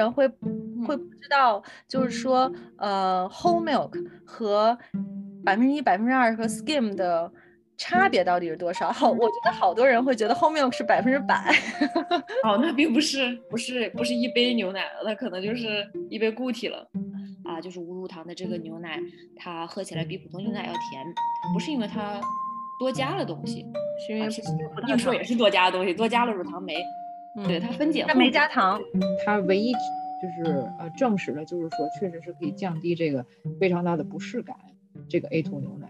人会会不知道，就是说，呃，whole milk 和百分之一、百分之二和 skim 的差别到底是多少？好，我觉得好多人会觉得 whole milk 是百分之百。哦，那并不是，不是，不是一杯牛奶了，那可能就是一杯固体了。啊，就是无乳糖的这个牛奶，它喝起来比普通牛奶要甜，不是因为它多加了东西，是因为硬说也是多加的东西，多加了乳糖酶。对它分解，它没加糖。它唯一就是呃证实了，就是说确实是可以降低这个非常大的不适感。这个 A2 牛奶。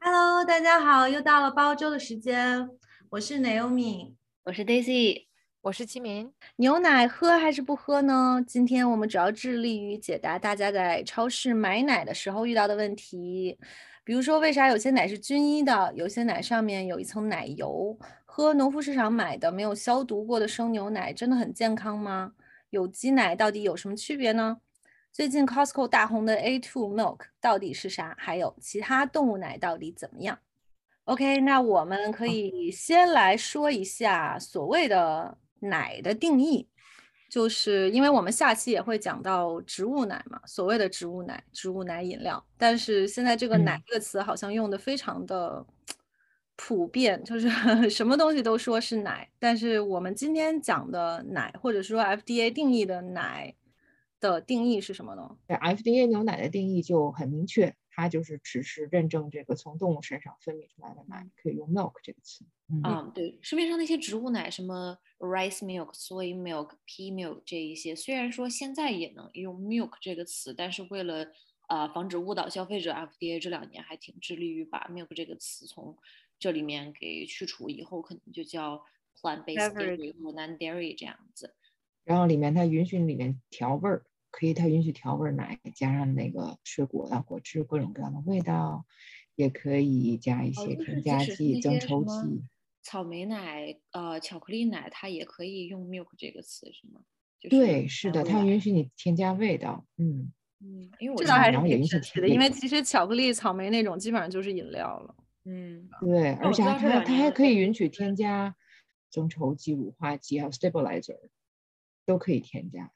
Hello，大家好，又到了煲粥的时间。我是 Naomi，我是 Daisy，我是齐明。牛奶喝还是不喝呢？今天我们主要致力于解答大家在超市买奶的时候遇到的问题。比如说，为啥有些奶是均一的，有些奶上面有一层奶油？喝农夫市场买的没有消毒过的生牛奶真的很健康吗？有机奶到底有什么区别呢？最近 Costco 大红的 A2 Milk 到底是啥？还有其他动物奶到底怎么样？OK，那我们可以先来说一下所谓的奶的定义。就是因为我们下期也会讲到植物奶嘛，所谓的植物奶、植物奶饮料。但是现在这个“奶”这个词好像用的非常的普遍，就是 什么东西都说是奶。但是我们今天讲的奶，或者说 FDA 定义的奶的定义是什么呢？FDA 牛奶的定义就很明确。它就是只是认证这个从动物身上分泌出来的奶，可以用 milk 这个词。嗯，对，市面上那些植物奶，什么 rice milk、soy milk、pea milk 这一些，虽然说现在也能用 milk 这个词，但是为了呃防止误导消费者，FDA 这两年还挺致力于把 milk 这个词从这里面给去除，以后可能就叫 plant-based dairy 或 non-dairy 这样子。然后里面它允许里面调味儿。可以，它允许调味奶加上那个水果啊、果汁各种各样的味道，也可以加一些添加剂、增稠剂。草莓奶、呃，巧克力奶，它也可以用 milk 这个词，是吗？对，是的，它允许你添加味道。嗯嗯，因为我这倒还是挺神奇的，因为其实巧克力、草莓那种基本上就是饮料了。嗯，对，而且它它还可以允许添加增稠剂、乳化剂还有 stabilizer，都可以添加。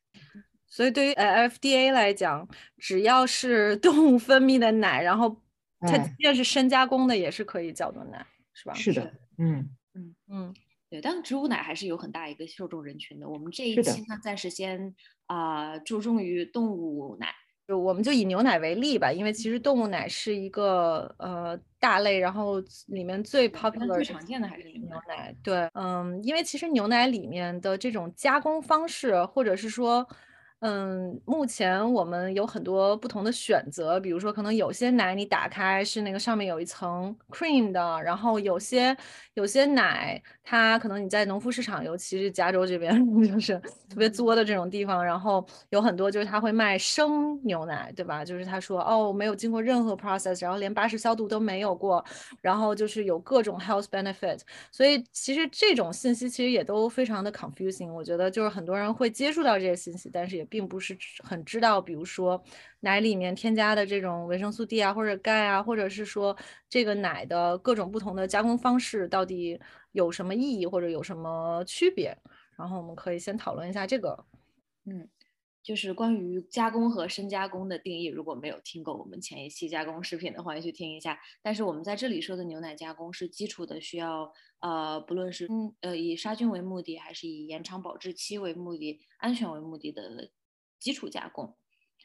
所以对于呃 FDA 来讲，只要是 动物分泌的奶，然后它即便是深加工的，也是可以叫做奶，是吧？是的，嗯嗯嗯，对。但植物奶还是有很大一个受众人群的。我们这一期呢，暂时先啊注重于动物奶，就我们就以牛奶为例吧，因为其实动物奶是一个呃大类，然后里面最 popular 最常见的还是牛奶。对，嗯，因为其实牛奶里面的这种加工方式，或者是说。嗯，目前我们有很多不同的选择，比如说可能有些奶你打开是那个上面有一层 cream 的，然后有些有些奶它可能你在农夫市场，尤其是加州这边 就是特别作的这种地方，然后有很多就是他会卖生牛奶，对吧？就是他说哦没有经过任何 process，然后连巴氏消毒都没有过，然后就是有各种 health benefit，所以其实这种信息其实也都非常的 confusing，我觉得就是很多人会接触到这些信息，但是也。并不是很知道，比如说奶里面添加的这种维生素 D 啊，或者钙啊，或者是说这个奶的各种不同的加工方式到底有什么意义或者有什么区别。然后我们可以先讨论一下这个，嗯，就是关于加工和深加工的定义。如果没有听过我们前一期加工食品的，欢迎去听一下。但是我们在这里说的牛奶加工是基础的，需要呃，不论是嗯呃以杀菌为目的，还是以延长保质期为目的、安全为目的的。基础加工，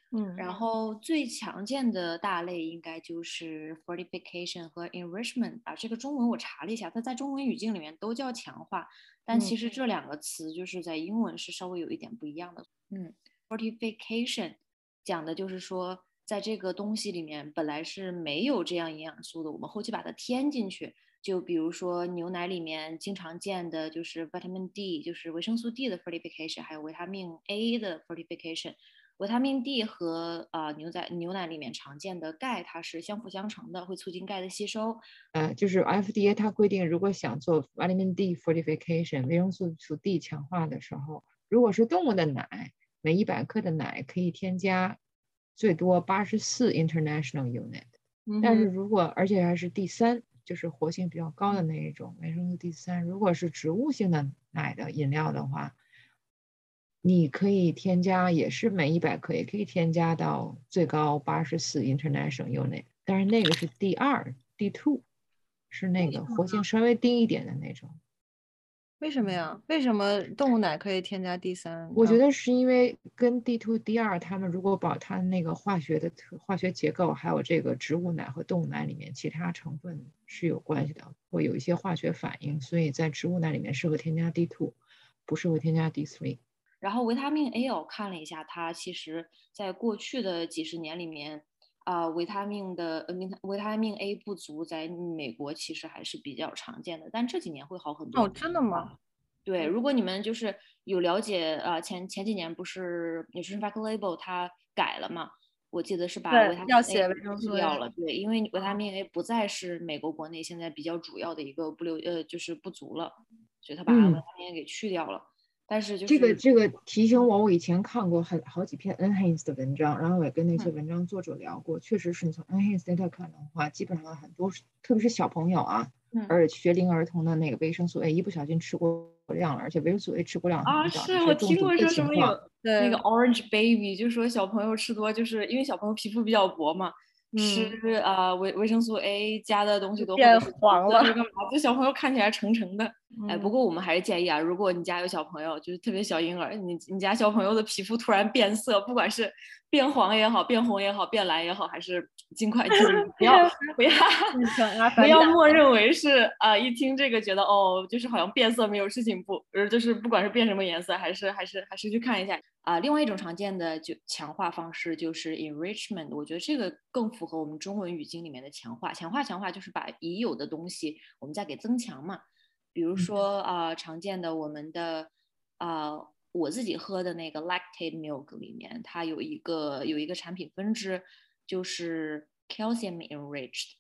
嗯，然后最常见的大类应该就是 fortification 和 enrichment 啊。这个中文我查了一下，它在中文语境里面都叫强化，但其实这两个词就是在英文是稍微有一点不一样的。嗯，fortification 讲的就是说，在这个东西里面本来是没有这样营养素的，我们后期把它添进去。就比如说牛奶里面经常见的就是 vitamin D，就是维生素 D 的 fortification，还有维他命 A 的 fortification。维他命 D 和啊牛仔牛奶里面常见的钙，它是相辅相成的，会促进钙的吸收。呃，就是 FDA 它规定，如果想做 vitamin D fortification 维生素素 D 强化的时候，如果是动物的奶，每一百克的奶可以添加最多八十四 international unit。但是如果而且还是第三。就是活性比较高的那一种维生素 D 三。如果是植物性的奶的饮料的话，你可以添加，也是每一百克也可以添加到最高八十四 international unit，但是那个是 D 二 D two，是那个活性稍微低一点的那种。为什么呀？为什么动物奶可以添加 D 三？我觉得是因为跟 D two、D 二，他们如果把它那个化学的化学结构，还有这个植物奶和动物奶里面其他成分是有关系的，会有一些化学反应，所以在植物奶里面适合添加 D two，不适合添加 D three。然后维他命 A 我看了一下，它其实在过去的几十年里面。啊，维他命的呃，维维他命 A 不足，在美国其实还是比较常见的，但这几年会好很多。哦，真的吗？对，如果你们就是有了解，呃，前前几年不是 Nutrition Fact Label 它改了嘛？我记得是把维他命 A 去掉了。对，因为维他命 A 不再是美国国内现在比较主要的一个不流呃，就是不足了，所以他把维他命 A 给去掉了。但是就这个这个提醒我，我以前看过很好几篇 Enhance 的文章，然后我也跟那些文章作者聊过，确实是你从 Enhance data 看的话，基本上很多，特别是小朋友啊，而且学龄儿童的那个维生素 A 一不小心吃过量了，而且维生素 A 吃过量啊，是我听过说什么有那个 Orange Baby，就说小朋友吃多，就是因为小朋友皮肤比较薄嘛。吃啊维维生素 A 加的东西都变黄了，干嘛？这小朋友看起来橙橙的。哎，不过我们还是建议啊，如果你家有小朋友，就是特别小婴儿，你你家小朋友的皮肤突然变色，不管是变黄也好，变红也好，变蓝也好，还是尽快就 不要 不要不要默认为是啊，一听这个觉得哦，就是好像变色没有事情不，呃，就是不管是变什么颜色，还是还是还是去看一下啊。另外一种常见的就强化方式就是 enrichment，我觉得这个更符合我们中文语境里面的强化。强化强化就是把已有的东西我们再给增强嘛。比如说啊，常见的我们的啊，我自己喝的那个 lactate milk 里面，它有一个有一个产品分支，就是 calcium enriched。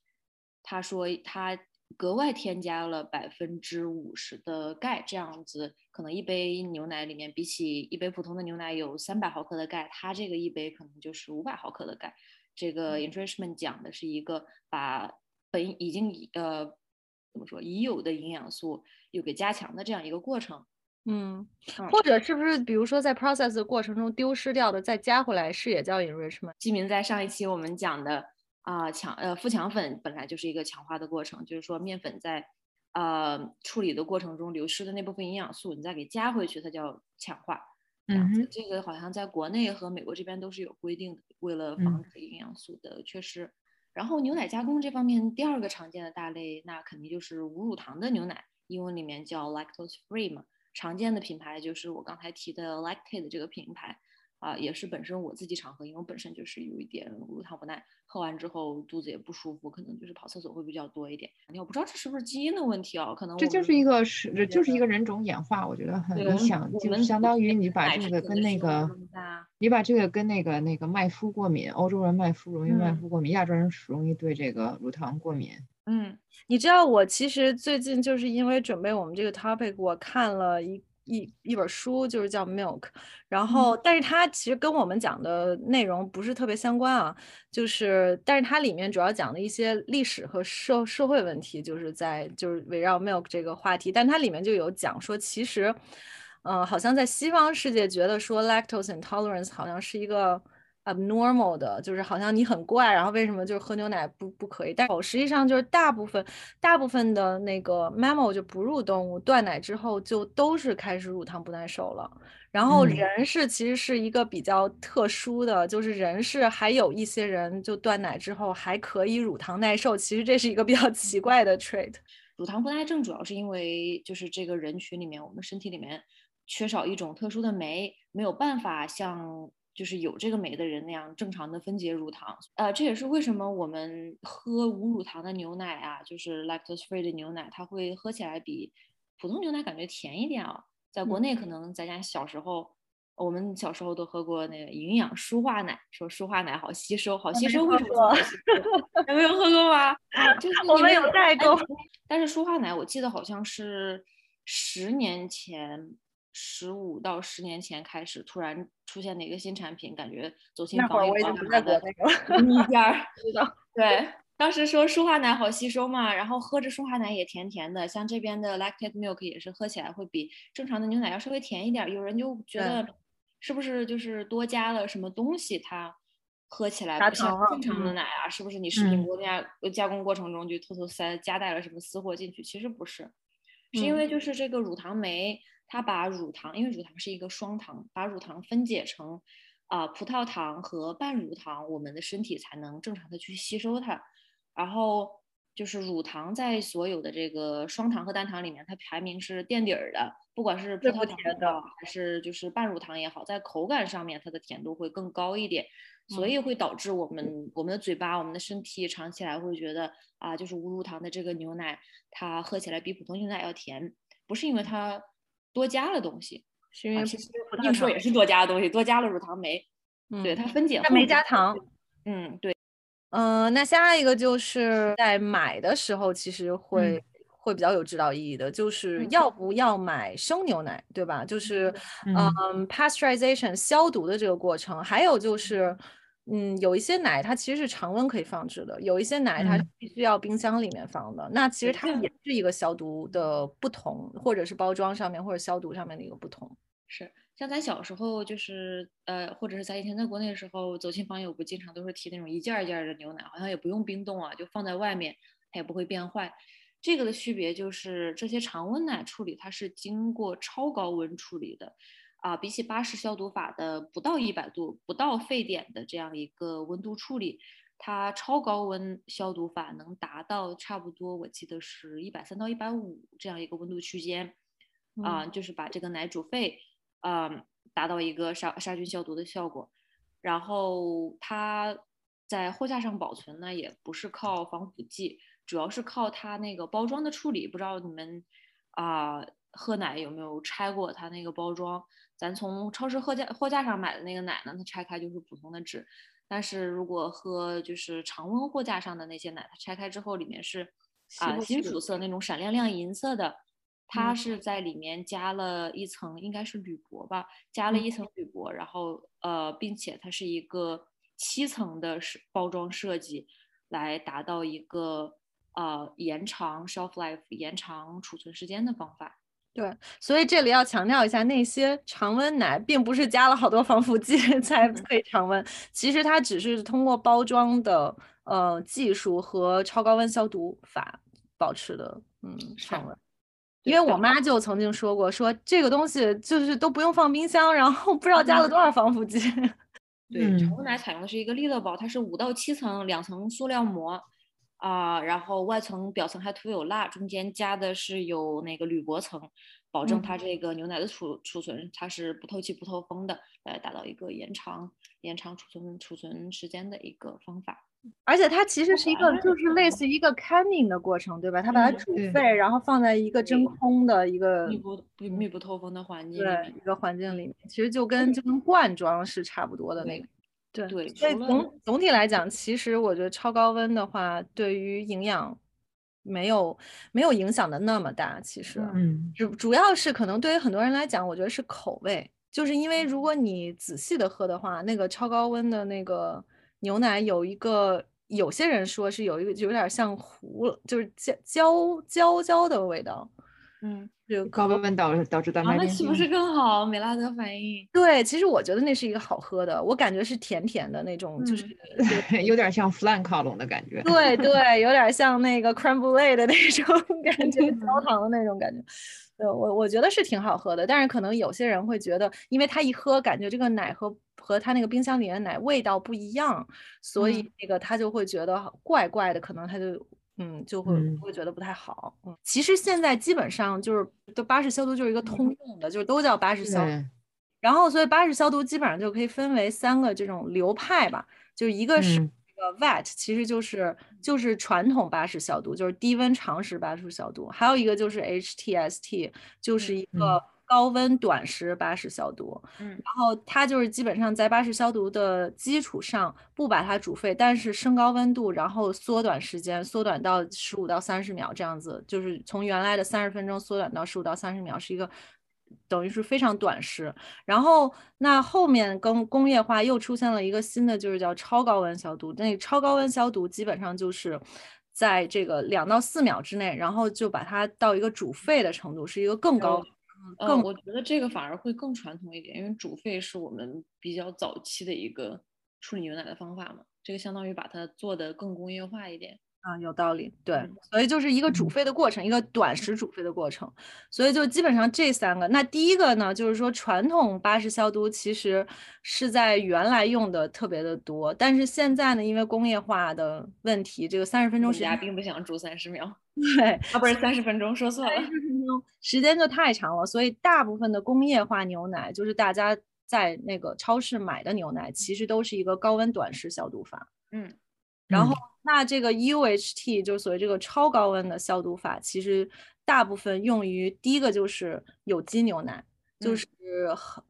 他说他格外添加了百分之五十的钙，这样子可能一杯牛奶里面比起一杯普通的牛奶有三百毫克的钙，它这个一杯可能就是五百毫克的钙。这个 enrichment 讲的是一个把本已经呃。怎么说？已有的营养素又给加强的这样一个过程，嗯，或者是不是比如说在 process 的过程中丢失掉的再加回来是也叫 enrichment？基民在上一期我们讲的啊强呃富强粉本来就是一个强化的过程，就是说面粉在呃处理的过程中流失的那部分营养素，你再给加回去，它叫强化。嗯，这个好像在国内和美国这边都是有规定的，为了防止营养素的缺失。然后牛奶加工这方面，第二个常见的大类，那肯定就是无乳糖的牛奶，英文里面叫 lactose free 嘛。常见的品牌就是我刚才提的 Lactate 这个品牌。啊，也是本身我自己常喝，因为我本身就是有一点乳糖不耐，喝完之后肚子也不舒服，可能就是跑厕所会比较多一点。我不知道这是不是基因的问题啊？可能这就是一个是，这就是一个人种演化，我觉得很影响，就相当于你把这个跟那个，你把这个跟那个那个麦麸过敏，欧洲人麦麸容易麦麸过敏，亚洲人容易对这个乳糖过敏。嗯，你知道我其实最近就是因为准备我们这个 topic，我看了一。一一本书就是叫 Milk，然后但是它其实跟我们讲的内容不是特别相关啊，就是但是它里面主要讲的一些历史和社社会问题，就是在就是围绕 Milk 这个话题，但它里面就有讲说，其实，嗯，好像在西方世界觉得说 lactose intolerance 好像是一个。Abnormal 的，就是好像你很怪，然后为什么就是喝牛奶不不可以？但实际上就是大部分大部分的那个 mammal 就哺乳动物断奶之后就都是开始乳糖不耐受了。然后人是其实是一个比较特殊的，就是人是还有一些人就断奶之后还可以乳糖耐受，其实这是一个比较 奇怪的 trait。乳糖不耐症主要是因为就是这个人群里面我们身体里面缺少一种特殊的酶，没有办法像。就是有这个酶的人那样正常的分解乳糖，呃，这也是为什么我们喝无乳糖的牛奶啊，就是 lactose free 的牛奶，它会喝起来比普通牛奶感觉甜一点啊。在国内可能咱家小时候，我们小时候都喝过那个营养舒化奶，说舒化奶好吸收，好吸收。为什么？有没有喝过吗？就是我们有代购，但是舒化奶我记得好像是十年前。十五到十年前开始，突然出现的一个新产品，感觉走进防疫广场的一家，知道对，当时说舒化奶好吸收嘛，然后喝着舒化奶也甜甜的，像这边的 lactate milk 也是喝起来会比正常的牛奶要稍微甜一点。有人就觉得是不是就是多加了什么东西，它喝起来不像正常的奶啊？是不是你食品过加加工过程中就偷偷塞夹带了什么私货进去？其实不是，是因为就是这个乳糖酶，它把乳糖，因为乳糖是一个双糖，把乳糖分解成啊葡萄糖和半乳糖，我们的身体才能正常的去吸收它。然后就是乳糖在所有的这个双糖和单糖里面，它排名是垫底儿的。不管是葡萄糖也好，还是就是半乳糖也好，在口感上面它的甜度会更高一点，所以会导致我们我们的嘴巴、我们的身体尝起来会觉得啊，就是无乳糖的这个牛奶，它喝起来比普通牛奶要甜，不是因为它多加了东西，是因为其实硬说也是多加的东西，多加了乳糖酶，对它分解，它没加糖，嗯，对。嗯，那下一个就是在买的时候，其实会会比较有指导意义的，就是要不要买生牛奶，对吧？就是嗯，pasteurization 消毒的这个过程，还有就是，嗯，有一些奶它其实是常温可以放置的，有一些奶它必须要冰箱里面放的，那其实它也是一个消毒的不同，或者是包装上面或者消毒上面的一个不同，是。像咱小时候，就是呃，或者是咱以前在国内的时候，走亲访友不经常都是提那种一件一件的牛奶，好像也不用冰冻啊，就放在外面，它也不会变坏。这个的区别就是这些常温奶处理它是经过超高温处理的，啊，比起巴氏消毒法的不到一百度、不到沸点的这样一个温度处理，它超高温消毒法能达到差不多，我记得是一百三到一百五这样一个温度区间，啊，就是把这个奶煮沸。啊，达到一个杀杀菌消毒的效果，然后它在货架上保存呢，也不是靠防腐剂，主要是靠它那个包装的处理。不知道你们啊，喝奶有没有拆过它那个包装？咱从超市货架货架上买的那个奶呢，它拆开就是普通的纸，但是如果喝就是常温货架上的那些奶，它拆开之后里面是啊金属色那种闪亮亮银色的。它是在里面加了一层，应该是铝箔吧，加了一层铝箔，然后呃，并且它是一个七层的设包装设计，来达到一个呃延长 shelf life、延长储存时间的方法。对，所以这里要强调一下，那些常温奶并不是加了好多防腐剂 才可以常温，其实它只是通过包装的呃技术和超高温消毒法保持的嗯常温。因为我妈就曾经说过，说这个东西就是都不用放冰箱，然后不知道加了多少防腐剂。对，常温奶采用的是一个利乐宝，它是五到七层，两层塑料膜啊，然后外层表层还涂有蜡，中间加的是有那个铝箔层，保证它这个牛奶的储储存它是不透气不透风的，来达到一个延长延长储存储存时间的一个方法。而且它其实是一个，就是类似于一个 canning 的过程，对吧？它把它煮沸，然后放在一个真空的一个密不密不透风的环境，对，一个环境里面，其实就跟就跟罐装是差不多的那个。对对。所以总总体来讲，其实我觉得超高温的话，对于营养没有没有影响的那么大。其实，嗯，主主要是可能对于很多人来讲，我觉得是口味，就是因为如果你仔细的喝的话，那个超高温的那个。牛奶有一个，有些人说是有一个有点像糊，就是焦焦焦焦的味道。嗯，就高温导导致蛋白那岂不是更好？美拉德反应。对，其实我觉得那是一个好喝的，我感觉是甜甜的那种，就是有点像 flan 烤笼的感觉。对对，有点像那个 creme brulee 的那种 感觉，焦糖的那种感觉。对我我觉得是挺好喝的，但是可能有些人会觉得，因为他一喝感觉这个奶和和他那个冰箱里的奶味道不一样，所以那个他就会觉得怪怪的，可能他就嗯就会会觉得不太好。嗯，其实现在基本上就是都巴氏消毒就是一个通用的，就是都叫巴氏消毒。然后所以巴氏消毒基本上就可以分为三个这种流派吧，就一个是。这个，vat 其实就是就是传统巴氏消毒，就是低温长时巴氏消毒。还有一个就是 HTST，就是一个高温短时巴氏消毒。嗯，然后它就是基本上在巴氏消毒的基础上不把它煮沸，但是升高温度，然后缩短时间，缩短到十五到三十秒这样子，就是从原来的三十分钟缩短到十五到三十秒，是一个等于是非常短时。然后那后面跟工业化又出现了一个新的，就是叫超高温消毒。那超高温消毒基本上就是在这个两到四秒之内，然后就把它到一个煮沸的程度，是一个更高。更我觉得这个反而会更传统一点，因为煮沸是我们比较早期的一个处理牛奶的方法嘛，这个相当于把它做的更工业化一点。啊，有道理，对，所以就是一个煮沸的过程，一个短时煮沸的过程，所以就基本上这三个。那第一个呢，就是说传统巴氏消毒其实是在原来用的特别的多，但是现在呢，因为工业化的问题，这个三十分钟时间并不想煮三十秒，对，啊不是三十分钟，说错了，三十分钟时间就太长了，所以大部分的工业化牛奶，就是大家在那个超市买的牛奶，其实都是一个高温短时消毒法，嗯。然后，那这个 UHT 就是所谓这个超高温的消毒法，其实大部分用于第一个就是有机牛奶，就是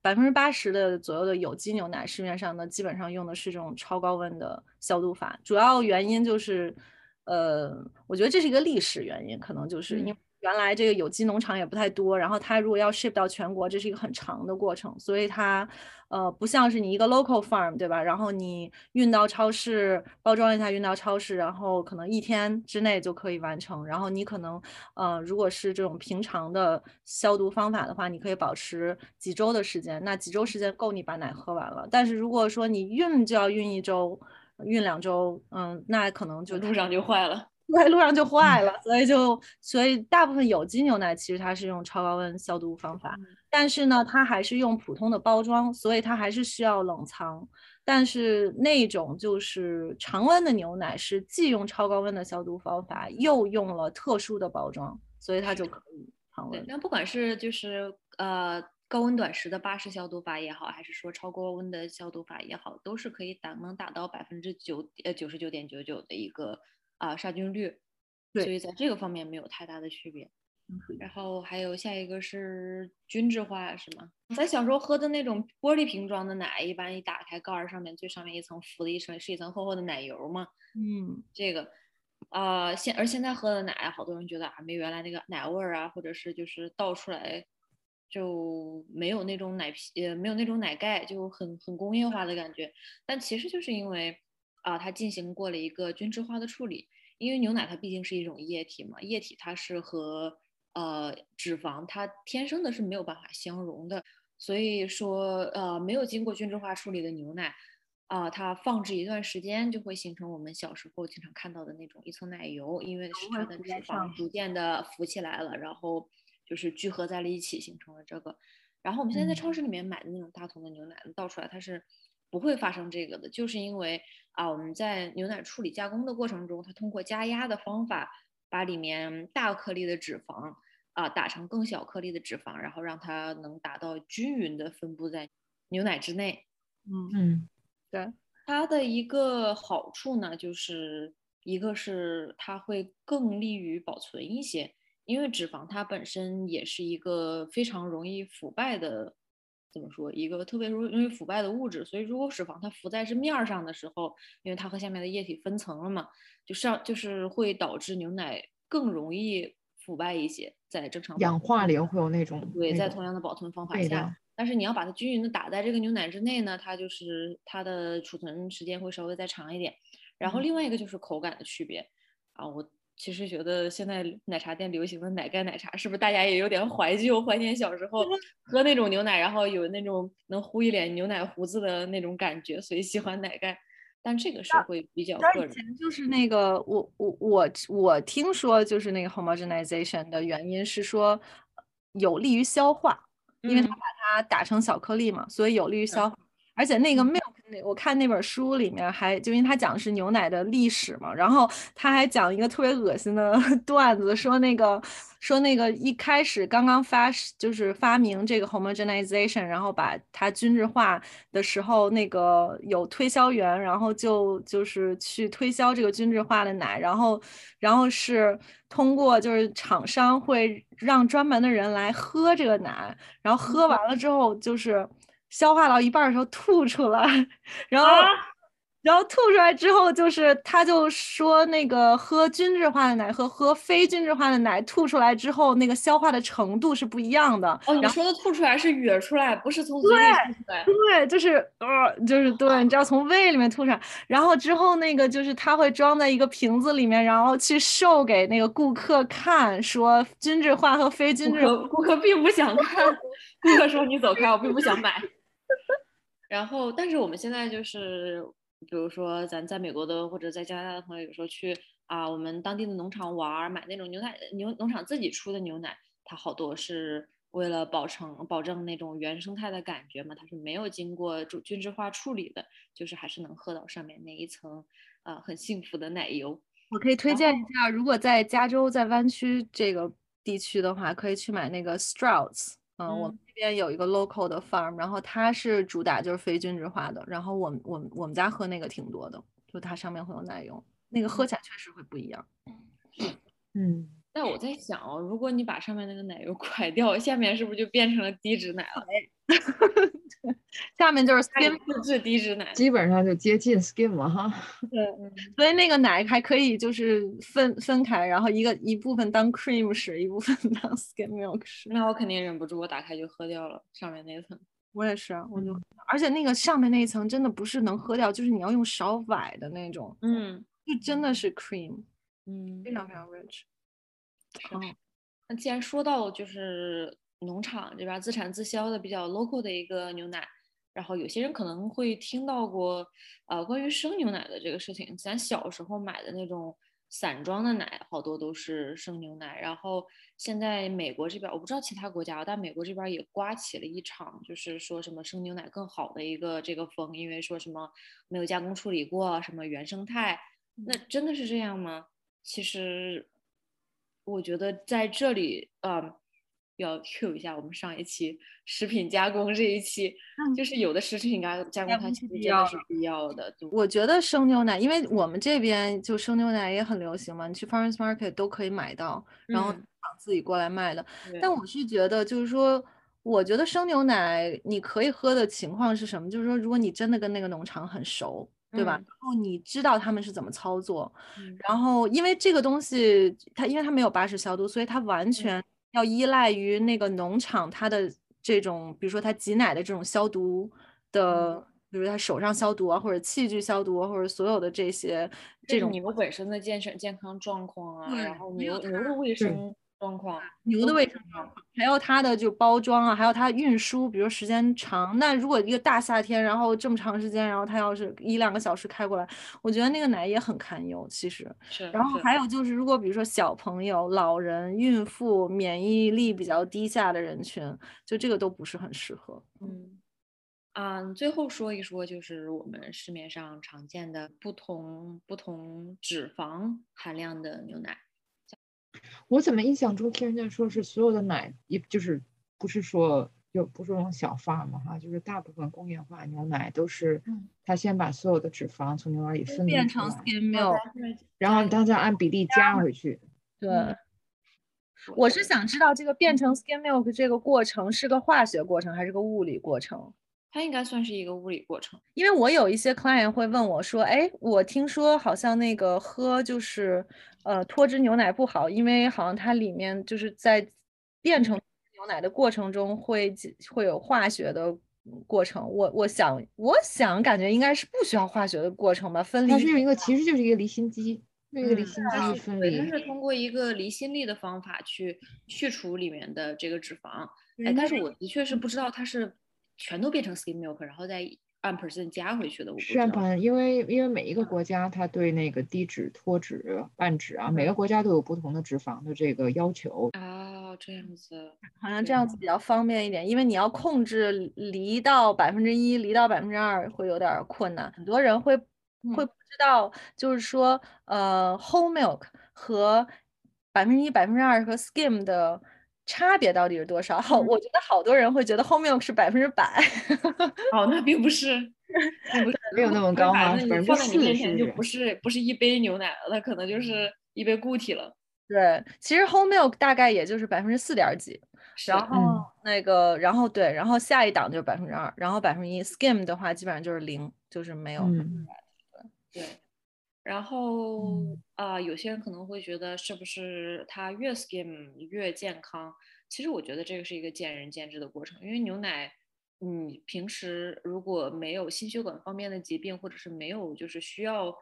百分之八十的左右的有机牛奶，市面上呢基本上用的是这种超高温的消毒法。主要原因就是，呃，我觉得这是一个历史原因，可能就是因为。原来这个有机农场也不太多，然后它如果要 ship 到全国，这是一个很长的过程，所以它，呃，不像是你一个 local farm，对吧？然后你运到超市，包装一下运到超市，然后可能一天之内就可以完成。然后你可能，呃，如果是这种平常的消毒方法的话，你可以保持几周的时间，那几周时间够你把奶喝完了。但是如果说你运就要运一周，运两周，嗯，那可能就路上就坏了。在路上就坏了，所以就所以大部分有机牛奶其实它是用超高温消毒方法，但是呢，它还是用普通的包装，所以它还是需要冷藏。但是那种就是常温的牛奶是既用超高温的消毒方法，又用了特殊的包装，所以它就可以常温。那不管是就是呃高温短时的巴氏消毒法也好，还是说超高温的消毒法也好，都是可以达能达到百分之九呃九十九点九九的一个。啊，杀菌率，所以在这个方面没有太大的区别。然后还有下一个是均质化，是吗？咱小时候喝的那种玻璃瓶装的奶，一般一打开盖儿上面最上面一层浮的一层是一层厚厚的奶油嘛？嗯，这个，啊，现而现在喝的奶，好多人觉得啊没原来那个奶味儿啊，或者是就是倒出来就没有那种奶皮，呃，没有那种奶盖，就很很工业化的感觉。但其实就是因为。啊，它进行过了一个均质化的处理，因为牛奶它毕竟是一种液体嘛，液体它是和呃脂肪它天生的是没有办法相融的，所以说呃没有经过均质化处理的牛奶啊，它放置一段时间就会形成我们小时候经常看到的那种一层奶油，因为是它的脂肪逐渐的浮起来了，然后就是聚合在了一起形成了这个，然后我们现在在超市里面买的那种大桶的牛奶倒出来它是。不会发生这个的，就是因为啊，我们在牛奶处理加工的过程中，它通过加压的方法，把里面大颗粒的脂肪啊打成更小颗粒的脂肪，然后让它能达到均匀的分布在牛奶之内。嗯嗯，对，它的一个好处呢，就是一个是它会更利于保存一些，因为脂肪它本身也是一个非常容易腐败的。怎么说？一个特别容易腐败的物质，所以如果脂肪它浮在是面儿上的时候，因为它和下面的液体分层了嘛，就上就是会导致牛奶更容易腐败一些。在正常氧化里会有那种对，在同样的保存方法下，但是你要把它均匀的打在这个牛奶之内呢，它就是它的储存时间会稍微再长一点。然后另外一个就是口感的区别啊，我。其实觉得现在奶茶店流行的奶盖奶茶，是不是大家也有点怀旧，怀念小时候 喝那种牛奶，然后有那种能糊一脸牛奶胡子的那种感觉，所以喜欢奶盖。但这个是会比较个人。以前就是那个，我我我我听说就是那个 homogenization 的原因是说有利于消化，因为它把它打成小颗粒嘛，所以有利于消化。而且那个 milk 那我看那本书里面还就因为他讲的是牛奶的历史嘛，然后他还讲一个特别恶心的 段子，说那个说那个一开始刚刚发就是发明这个 homogenization，然后把它均质化的时候，那个有推销员，然后就就是去推销这个均质化的奶，然后然后是通过就是厂商会让专门的人来喝这个奶，然后喝完了之后就是。消化到一半的时候吐出来，然后然后吐出来之后，就是他就说那个喝均质化的奶和喝非均质化的奶吐出来之后，那个消化的程度是不一样的。哦，你说的吐出来是哕出来，不是从嘴里吐出来。对，就是呃，就是对，你知道从胃里面吐出来，然后之后那个就是他会装在一个瓶子里面，然后去售给那个顾客看，说均质化和非均质。顾客并不想看，顾客说你走开，我并不想买。然后，但是我们现在就是。比如说，咱在美国的或者在加拿大的朋友，有时候去啊，我们当地的农场玩，买那种牛奶，牛农场自己出的牛奶，它好多是为了保成保证那种原生态的感觉嘛，它是没有经过均质化处理的，就是还是能喝到上面那一层啊很幸福的奶油。我可以推荐一下，如果在加州在湾区这个地区的话，可以去买那个 Strouds。嗯，我们这边有一个 local 的 farm，然后它是主打就是非均质化的，然后我们我们我们家喝那个挺多的，就它上面会有奶油，那个喝起来确实会不一样。嗯，那我在想哦，如果你把上面那个奶油 拐掉，下面是不是就变成了低脂奶了？下面就是 skim 自制低脂奶，基本上就接近 skim 了哈。对，所以那个奶还可以就是分分开，然后一个一部分当 cream 使，一部分当 skim milk 使。那我肯定忍不住，我打开就喝掉了上面那层。我也是，我就而且那个上面那一层真的不是能喝掉，就是你要用勺崴的那种。嗯，就真的是 cream，嗯，非常非常 rich。好，那既然说到就是。农场这边自产自销的比较 local 的一个牛奶，然后有些人可能会听到过，呃，关于生牛奶的这个事情。咱小时候买的那种散装的奶，好多都是生牛奶。然后现在美国这边，我不知道其他国家，但美国这边也刮起了一场，就是说什么生牛奶更好的一个这个风，因为说什么没有加工处理过，什么原生态。那真的是这样吗？其实我觉得在这里，呃。要 Q 一下我们上一期食品加工这一期，就是有的食品加加工它其实真的是必要的。我觉得生牛奶，因为我们这边就生牛奶也很流行嘛，你去 farmers market 都可以买到，然后自己过来卖的。但我是觉得，就是说，我觉得生牛奶你可以喝的情况是什么？就是说，如果你真的跟那个农场很熟，对吧？然后你知道他们是怎么操作，然后因为这个东西它因为它没有巴氏消毒，所以它完全。要依赖于那个农场，它的这种，比如说它挤奶的这种消毒的，比如它手上消毒啊，或者器具消毒，或者所有的这些这种牛本身的健身健康状况啊，然后牛牛的卫生。状况，牛的卫生状况，还有它的就包装啊，还有它运输，比如时间长。那如果一个大夏天，然后这么长时间，然后它要是一两个小时开过来，我觉得那个奶也很堪忧。其实，是。然后还有就是，如果比如说小朋友、老人、孕妇、免疫力比较低下的人群，就这个都不是很适合。嗯，啊，最后说一说，就是我们市面上常见的不同不同脂肪含量的牛奶。我怎么印象中听人家说是所有的奶，也就是不是说就不是那种小贩嘛哈，就是大部分工业化牛奶都是，他先把所有的脂肪从牛奶里分离变成 skim milk，然后他再按比例加回去。对，我是想知道这个变成 skim milk 这个过程是个化学过程还是个物理过程？它应该算是一个物理过程，因为我有一些 client 会问我说，哎，我听说好像那个喝就是呃脱脂牛奶不好，因为好像它里面就是在变成牛奶的过程中会会有化学的过程。我我想我想感觉应该是不需要化学的过程吧，分离。它是一个其实就是一个离心机，那个离心机分离。它是通过一个离心力的方法去去除里面的这个脂肪。哎，但是我的确是不知道它是。全都变成 skim milk，然后再按 percent 加回去的。是按因为因为每一个国家它对那个低脂、脱脂、半脂啊，每个国家都有不同的脂肪的这个要求。啊，这样子，好像这样子比较方便一点，因为你要控制离到百分之一，离到百分之二会有点困难。很多人会会不知道，就是说，呃，whole milk 和百分之一、百分之二和 skim 的。差别到底是多少？好，我觉得好多人会觉得 whole milk 是百分之百。哦，那并不是，没有那么高啊。放在你面前就不是不是一杯牛奶了，那可能就是一杯固体了。对，其实 whole milk 大概也就是百分之四点几，然后那个，然后对，然后下一档就是百分之二，然后百分之一 skim 的话基本上就是零，就是没有。对。然后啊，有些人可能会觉得是不是它越 skim 越健康？其实我觉得这个是一个见仁见智的过程，因为牛奶，你平时如果没有心血管方面的疾病，或者是没有就是需要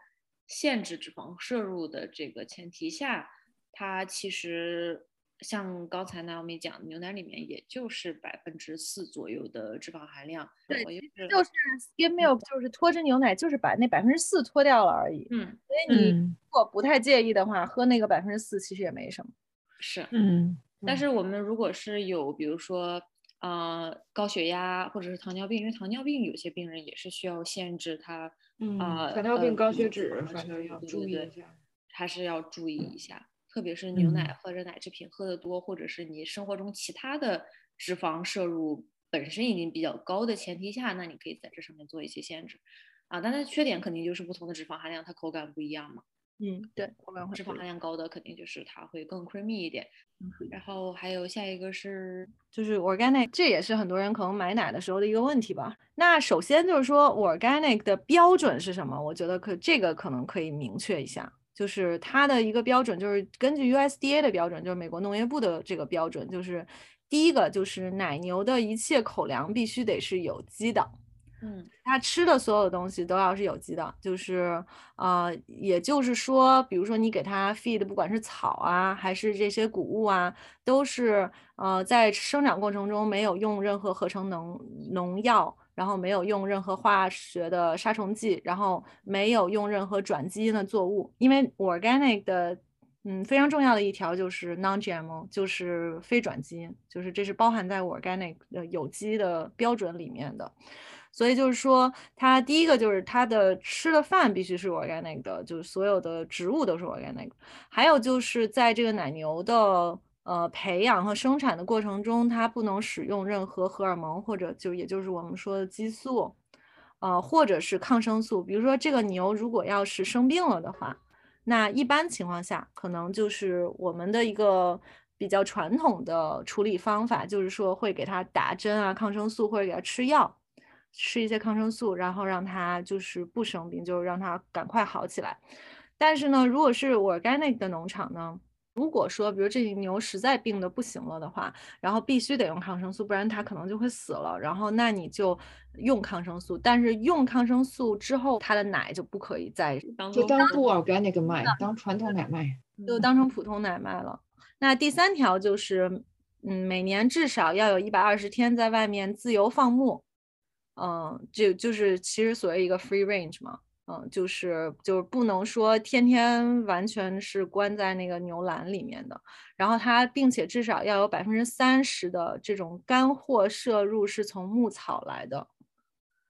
限制脂肪摄入的这个前提下，它其实。像刚才娜奥米讲，牛奶里面也就是百分之四左右的脂肪含量，对，就是 skim milk，就是脱脂牛奶，就是把那百分之四脱掉了而已。嗯，所以你如果不太介意的话，喝那个百分之四其实也没什么。是，嗯，但是我们如果是有，比如说，呃，高血压或者是糖尿病，因为糖尿病有些病人也是需要限制他，啊，糖尿病、高血脂，反正要注意一下，还是要注意一下。特别是牛奶或者奶制品喝得多，或者是你生活中其他的脂肪摄入本身已经比较高的前提下，那你可以在这上面做一些限制啊。但它缺点肯定就是不同的脂肪含量，它口感不一样嘛。嗯，对，脂肪含量高的肯定就是它会更 creamy 一点。然后还有下一个是就是 organic，这也是很多人可能买奶的时候的一个问题吧。那首先就是说 organic 的标准是什么？我觉得可这个可能可以明确一下。就是它的一个标准，就是根据 USDA 的标准，就是美国农业部的这个标准，就是第一个就是奶牛的一切口粮必须得是有机的，嗯，它吃的所有东西都要是有机的，就是呃，也就是说，比如说你给它 feed，不管是草啊，还是这些谷物啊，都是呃在生长过程中没有用任何合成农农药。然后没有用任何化学的杀虫剂，然后没有用任何转基因的作物，因为 organic 的，嗯，非常重要的一条就是 non-GMO，就是非转基因，就是这是包含在 organic 的有机的标准里面的。所以就是说，它第一个就是它的吃的饭必须是 organic 的，就是所有的植物都是 organic。还有就是在这个奶牛的。呃，培养和生产的过程中，它不能使用任何荷尔蒙，或者就也就是我们说的激素，呃，或者是抗生素。比如说，这个牛如果要是生病了的话，那一般情况下，可能就是我们的一个比较传统的处理方法，就是说会给它打针啊，抗生素，或者给它吃药，吃一些抗生素，然后让它就是不生病，就是让它赶快好起来。但是呢，如果是 organic 的农场呢？如果说，比如这牛实在病的不行了的话，然后必须得用抗生素，不然它可能就会死了。然后那你就用抗生素，但是用抗生素之后，它的奶就不可以再就当不 organic 卖，当传统奶卖，就当成普通奶卖了。那第三条就是，嗯，每年至少要有一百二十天在外面自由放牧，嗯，就就是其实所谓一个 free range 嘛。嗯，就是就是不能说天天完全是关在那个牛栏里面的，然后它并且至少要有百分之三十的这种干货摄入是从牧草来的，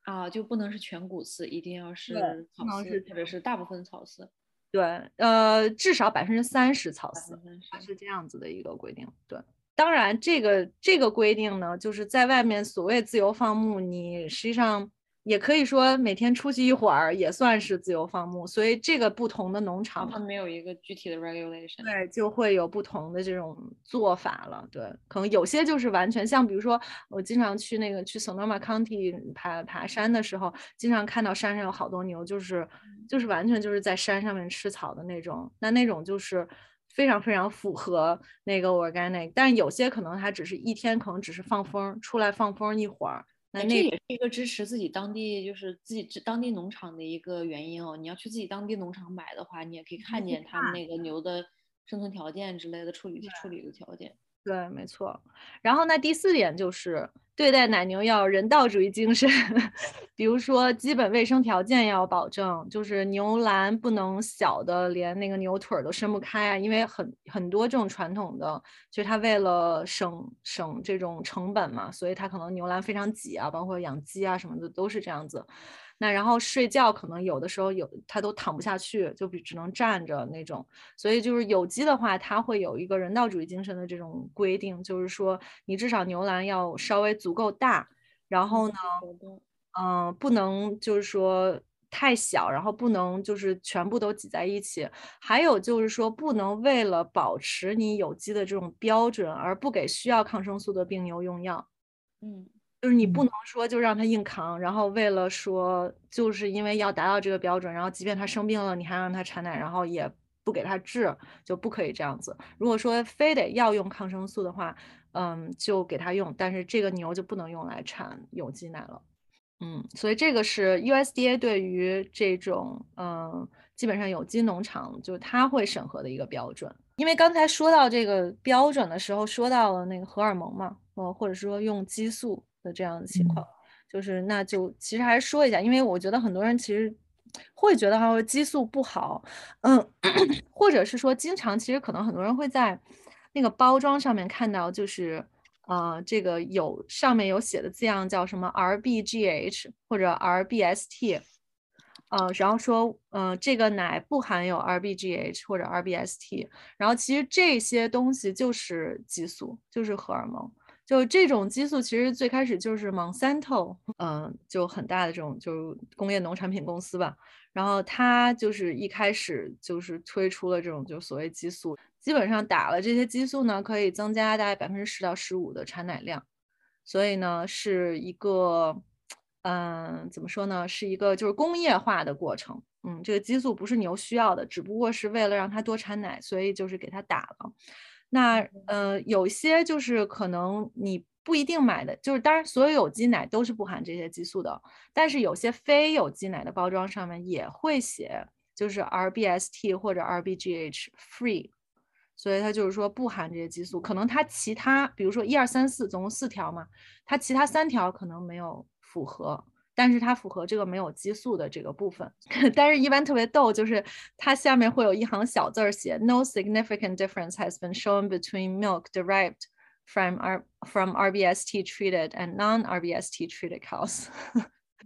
啊，就不能是全谷饲，一定要是草饲特别是大部分草饲。对，呃，至少百分之三十草饲，是这样子的一个规定。对，当然这个这个规定呢，就是在外面所谓自由放牧，你实际上。也可以说每天出去一会儿也算是自由放牧，所以这个不同的农场它没有一个具体的 regulation，对，就会有不同的这种做法了。对，可能有些就是完全像，比如说我经常去那个去 Sonoma County 爬爬山的时候，经常看到山上有好多牛，就是就是完全就是在山上面吃草的那种，那那种就是非常非常符合那个 organic，但有些可能它只是一天，可能只是放风出来放风一会儿。那这也是一个支持自己当地，就是自己当地农场的一个原因哦。你要去自己当地农场买的话，你也可以看见他们那个牛的生存条件之类的处理处理的条件。对，没错。然后那第四点就是。对待奶牛要人道主义精神，比如说基本卫生条件要保证，就是牛栏不能小的连那个牛腿都伸不开啊，因为很很多这种传统的，就是它为了省省这种成本嘛，所以它可能牛栏非常挤啊，包括养鸡啊什么的都是这样子。那然后睡觉可能有的时候有他都躺不下去，就比只能站着那种。所以就是有机的话，它会有一个人道主义精神的这种规定，就是说你至少牛栏要稍微足够大，然后呢，嗯，不能就是说太小，然后不能就是全部都挤在一起。还有就是说不能为了保持你有机的这种标准而不给需要抗生素的病牛用药。嗯。就是你不嗯能说就让他硬扛，然后为了说就是因为要达到这个标准，然后即便他生病了，你还让他产奶，然后也不给他治，就不可以这样子。如果说非得要用抗生素的话，嗯，就给他用，但是这个牛就不能用来产有机奶了。嗯，所以这个是 USDA 对于这种嗯，基本上有机农场，就是它会审核的一个标准。因为刚才说到这个标准的时候，说到了那个荷尔蒙嘛，呃，或者说用激素的这样的情况，就是那就其实还是说一下，因为我觉得很多人其实会觉得哈激素不好，嗯，或者是说经常其实可能很多人会在那个包装上面看到就是。呃，这个有上面有写的字样叫什么 RBGH 或者 RBST，呃，然后说，呃，这个奶不含有 RBGH 或者 RBST，然后其实这些东西就是激素，就是荷尔蒙，就这种激素其实最开始就是 Monsanto，嗯，就很大的这种就是工业农产品公司吧，然后它就是一开始就是推出了这种就所谓激素。基本上打了这些激素呢，可以增加大概百分之十到十五的产奶量，所以呢是一个，嗯，怎么说呢，是一个就是工业化的过程。嗯，这个激素不是牛需要的，只不过是为了让它多产奶，所以就是给它打了。那呃，有些就是可能你不一定买的，就是当然所有有机奶都是不含这些激素的，但是有些非有机奶的包装上面也会写，就是 RBST 或者 RBGH free。所以它就是说不含这些激素，可能它其他，比如说一二三四，总共四条嘛，它其他三条可能没有符合，但是它符合这个没有激素的这个部分。但是，一般特别逗，就是它下面会有一行小字儿写：No significant difference has been shown between milk derived from R from RBST treated and non-RBST treated cows。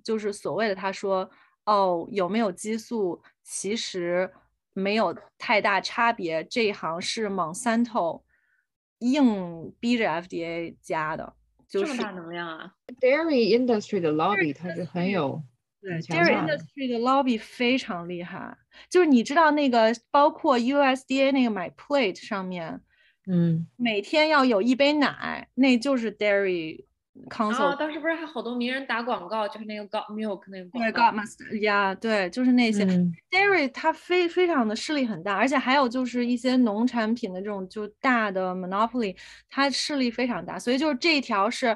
就是所谓的他说，哦，有没有激素，其实。没有太大差别，这一行是 Monsanto 硬逼着 FDA 加的，就是这么大能量啊！Dairy industry 的 lobby 它是很有对 Dairy industry 的 lobby 非常厉害，就是你知道那个包括 USDA 那个 My Plate 上面，嗯，每天要有一杯奶，那就是 Dairy。Council 当时不是还好多名人打广告，就是那个 Got Milk 那个广告对 Got Must 呀，对，就是那些 Dairy 它非非常的势力很大，而且还有就是一些农产品的这种就大的 Monopoly，它势力非常大，所以就是这一条是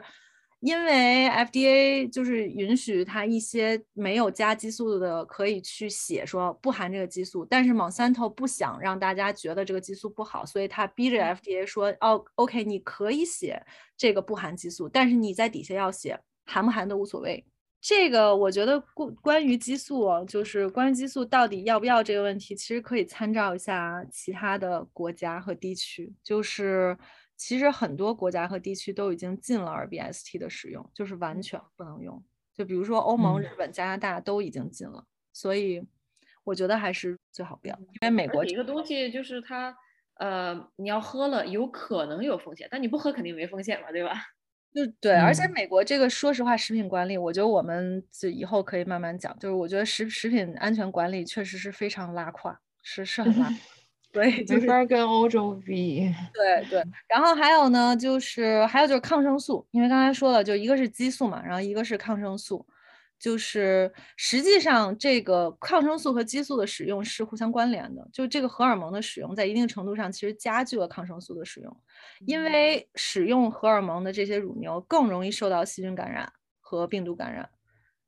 因为 FDA 就是允许它一些没有加激素的可以去写说不含这个激素，但是 Monsanto 不想让大家觉得这个激素不好，所以他逼着 FDA 说哦，OK，你可以写。这个不含激素，但是你在底下要写含不含都无所谓。这个我觉得关关于激素，就是关于激素到底要不要这个问题，其实可以参照一下其他的国家和地区。就是其实很多国家和地区都已经禁了 RBST 的使用，就是完全不能用。就比如说欧盟、日本、加拿大都已经禁了，所以我觉得还是最好不要。因为美国一个东西就是它。呃，你要喝了，有可能有风险，但你不喝肯定没风险嘛，对吧？就对，而且美国这个，说实话，食品管理，我觉得我们就以后可以慢慢讲。就是我觉得食食品安全管理确实是非常拉胯，是是很拉，对，没法跟欧洲比。对对，然后还有呢，就是还有就是抗生素，因为刚才说了，就一个是激素嘛，然后一个是抗生素。就是实际上，这个抗生素和激素的使用是互相关联的。就这个荷尔蒙的使用，在一定程度上其实加剧了抗生素的使用，因为使用荷尔蒙的这些乳牛更容易受到细菌感染和病毒感染。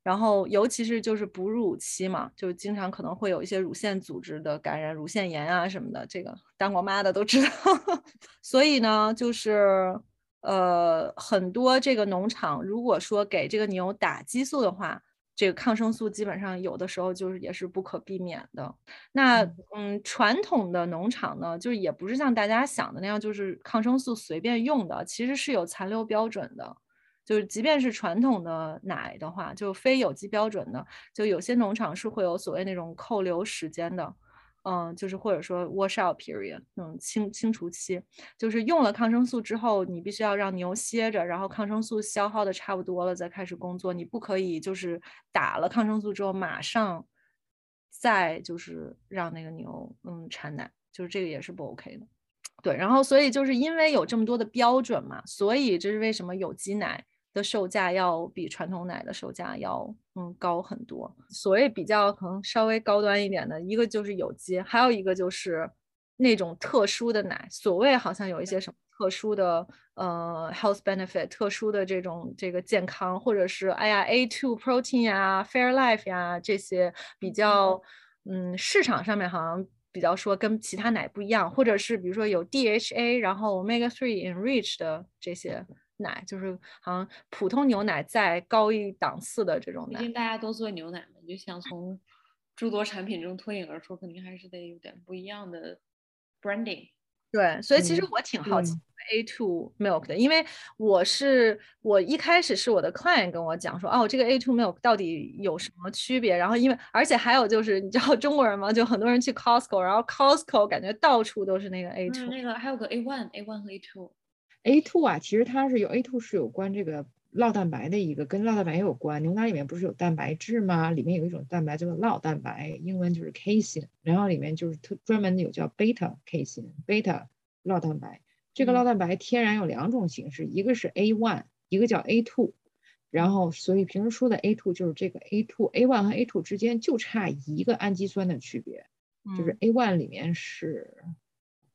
然后，尤其是就是哺乳期嘛，就经常可能会有一些乳腺组织的感染，乳腺炎啊什么的。这个当过妈的都知道。所以呢，就是。呃，很多这个农场如果说给这个牛打激素的话，这个抗生素基本上有的时候就是也是不可避免的。那嗯，传统的农场呢，就是也不是像大家想的那样，就是抗生素随便用的，其实是有残留标准的。就是即便是传统的奶的话，就非有机标准的，就有些农场是会有所谓那种扣留时间的。嗯，就是或者说 wash out period，那种，清清除期，就是用了抗生素之后，你必须要让牛歇着，然后抗生素消耗的差不多了再开始工作，你不可以就是打了抗生素之后马上再就是让那个牛嗯产奶，就是这个也是不 OK 的。对，然后所以就是因为有这么多的标准嘛，所以这是为什么有机奶的售价要比传统奶的售价要嗯高很多。所谓比较可能稍微高端一点的，一个就是有机，还有一个就是那种特殊的奶。所谓好像有一些什么特殊的呃 health benefit，特殊的这种这个健康，或者是哎呀 A2 protein 呀，Fairlife 呀这些比较嗯市场上面好像。比较说跟其他奶不一样，或者是比如说有 DHA，然后 Omega Three enriched 的这些奶，就是好像普通牛奶再高一档次的这种奶。毕竟大家都做牛奶嘛，就想从诸多产品中脱颖而出，肯定还是得有点不一样的 branding。对，所以其实我挺好奇。A two milk 的，因为我是我一开始是我的 client 跟我讲说，哦，这个 A two milk 到底有什么区别？然后因为而且还有就是你知道中国人吗？就很多人去 Costco，然后 Costco 感觉到处都是那个 A two，那个还有个 A one，A one 和 A two。A two 啊，其实它是有 A two 是有关这个酪蛋白的一个，跟酪蛋白有关。牛奶里面不是有蛋白质吗？里面有一种蛋白叫做酪蛋白，英文就是 casein，然后里面就是特专门的有叫 beta casein，beta 酪蛋白。这个酪蛋白天然有两种形式，一个是 A one，一个叫 A two，然后所以平时说的 A two 就是这个 A two，A one 和 A two 之间就差一个氨基酸的区别，就是 A one 里面是，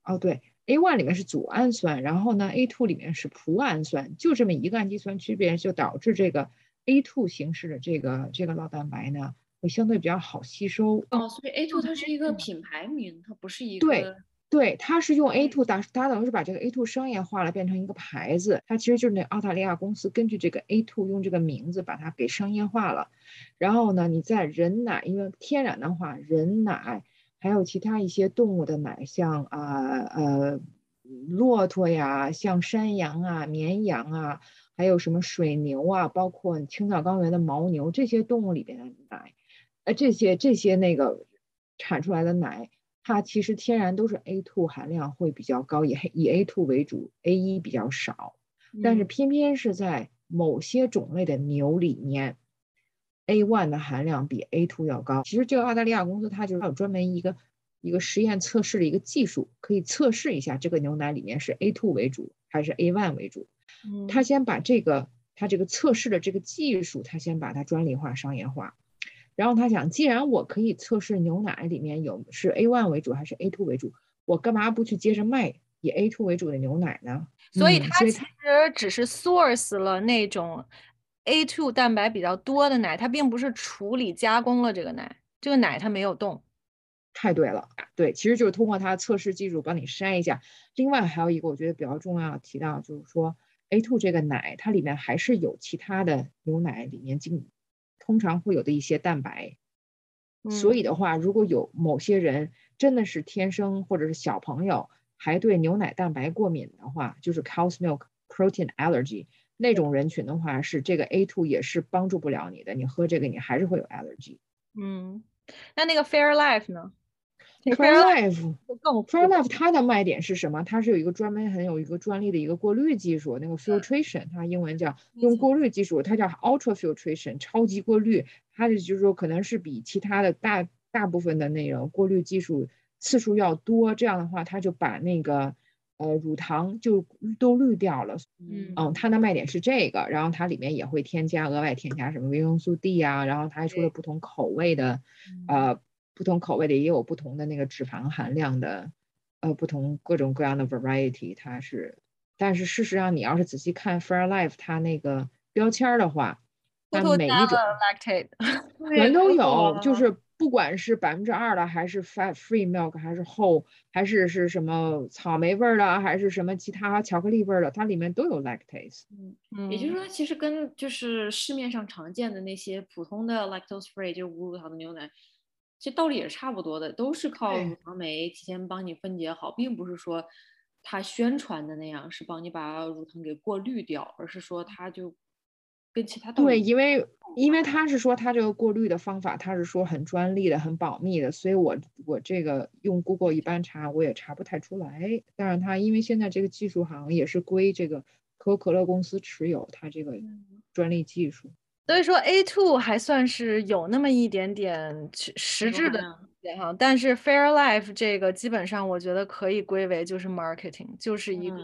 哦对，A one 里面是组氨酸，然后呢 A two 里面是葡氨酸，就这么一个氨基酸区别，就导致这个 A two 形式的这个这个酪蛋白呢会相对比较好吸收。哦，所以 A two 它是一个品牌名，它不是一个。对。对，它是用 A two 打，它等于是把这个 A two 商业化了，变成一个牌子。它其实就是那澳大利亚公司根据这个 A two 用这个名字把它给商业化了。然后呢，你在人奶，因为天然的话，人奶还有其他一些动物的奶，像啊呃骆驼呀，像山羊啊、绵羊啊，还有什么水牛啊，包括青藏高原的牦牛这些动物里边的奶，呃这些这些那个产出来的奶。它其实天然都是 A2 含量会比较高，以以 A2 为主，A1 比较少。但是偏偏是在某些种类的牛里面，A1 的含量比 A2 要高。其实这个澳大利亚公司它就是有专门一个一个实验测试的一个技术，可以测试一下这个牛奶里面是 A2 为主还是 A1 为主。他先把这个他这个测试的这个技术，他先把它专利化、商业化。然后他想，既然我可以测试牛奶里面有是 A one 为主还是 A two 为主，我干嘛不去接着卖以 A two 为主的牛奶呢？所以它其实只是 source 了那种 A two 蛋白比较多的奶，它并不是处理加工了这个奶，这个奶它没有动。太对了，对，其实就是通过它测试技术帮你筛一下。另外还有一个我觉得比较重要提到，就是说 A two 这个奶它里面还是有其他的牛奶里面经。通常会有的一些蛋白，所以的话，如果有某些人真的是天生或者是小朋友还对牛奶蛋白过敏的话，就是 cow's milk protein allergy 那种人群的话，是这个 A two 也是帮助不了你的，你喝这个你还是会有 allergy。嗯，那那个 Fair Life 呢？Fairlife，Fairlife 它的卖点是什么？它是有一个专门很有一个专利的一个过滤技术，那个 filtration，它英文叫用过滤技术，它叫 ultra filtration，超级过滤。它的就是说可能是比其他的大大部分的那个过滤技术次数要多，这样的话它就把那个呃乳糖就都滤掉了。嗯嗯，它的卖点是这个，然后它里面也会添加额外添加什么维生素 D 啊，然后它还出了不同口味的呃。不同口味的也有不同的那个脂肪含量的，呃，不同各种各样的 variety，它是，但是事实上你要是仔细看 Fairlife 它那个标签的话，它每一种全都有，就是不管是百分之二的，还是 fat free milk，还是 whole，还是是什么草莓味儿的，还是什么其他巧克力味儿的，它里面都有 lactase。嗯，也就是说，其实跟就是市面上常见的那些普通的 lactose free 就是无乳糖的牛奶。其实道理也是差不多的，都是靠乳糖酶提前帮你分解好，并不是说它宣传的那样是帮你把乳糖给过滤掉，而是说它就跟其他对，因为因为他是说他这个过滤的方法，他是说很专利的、很保密的，所以我我这个用 Google 一般查我也查不太出来。但是他因为现在这个技术好像也是归这个可口可乐公司持有，它这个专利技术。所以说，A two 还算是有那么一点点实质的哈，但是 Fairlife 这个基本上我觉得可以归为就是 marketing，就是一个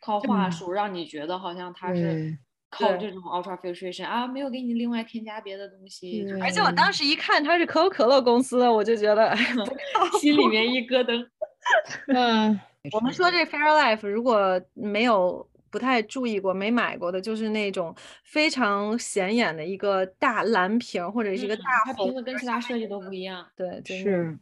靠话术让你觉得好像它是靠这种 ultra filtration 啊，没有给你另外添加别的东西。而且我当时一看它是可口可乐公司的，我就觉得心里面一咯噔。嗯，我们说这 Fairlife 如果没有不太注意过、没买过的，就是那种非常显眼的一个大蓝瓶或者是一个大红，瓶子跟其他设计都不一样。对，是。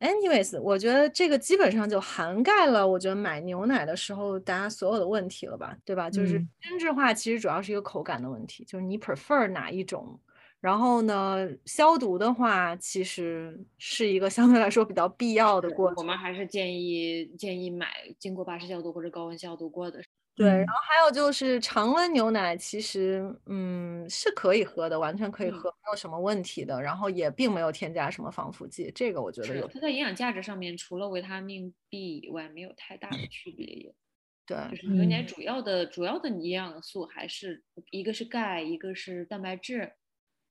Anyways，我觉得这个基本上就涵盖了，我觉得买牛奶的时候大家所有的问题了吧，对吧？就是精致化其实主要是一个口感的问题，就是你 prefer 哪一种。然后呢，消毒的话其实是一个相对来说比较必要的过程。我们还是建议建议买经过巴氏消毒或者高温消毒过的。对，然后还有就是常温牛奶，其实嗯是可以喝的，完全可以喝，没有什么问题的。然后也并没有添加什么防腐剂，这个我觉得有。它在营养价值上面，除了维他命 B 以外，没有太大的区别。也对，就是牛奶主要的主要的营养素还是一个是钙，一个是蛋白质，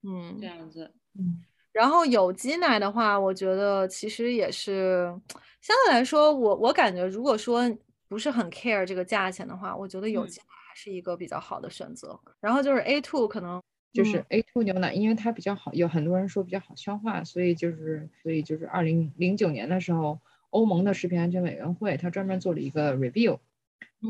嗯，这样子。嗯，然后有机奶的话，我觉得其实也是相对来说，我我感觉如果说。不是很 care 这个价钱的话，我觉得有机奶还是一个比较好的选择。然后就是 A two 可能就是 A two 牛奶，因为它比较好，有很多人说比较好消化，所以就是所以就是二零零九年的时候，欧盟的食品安全委员会它专门做了一个 review，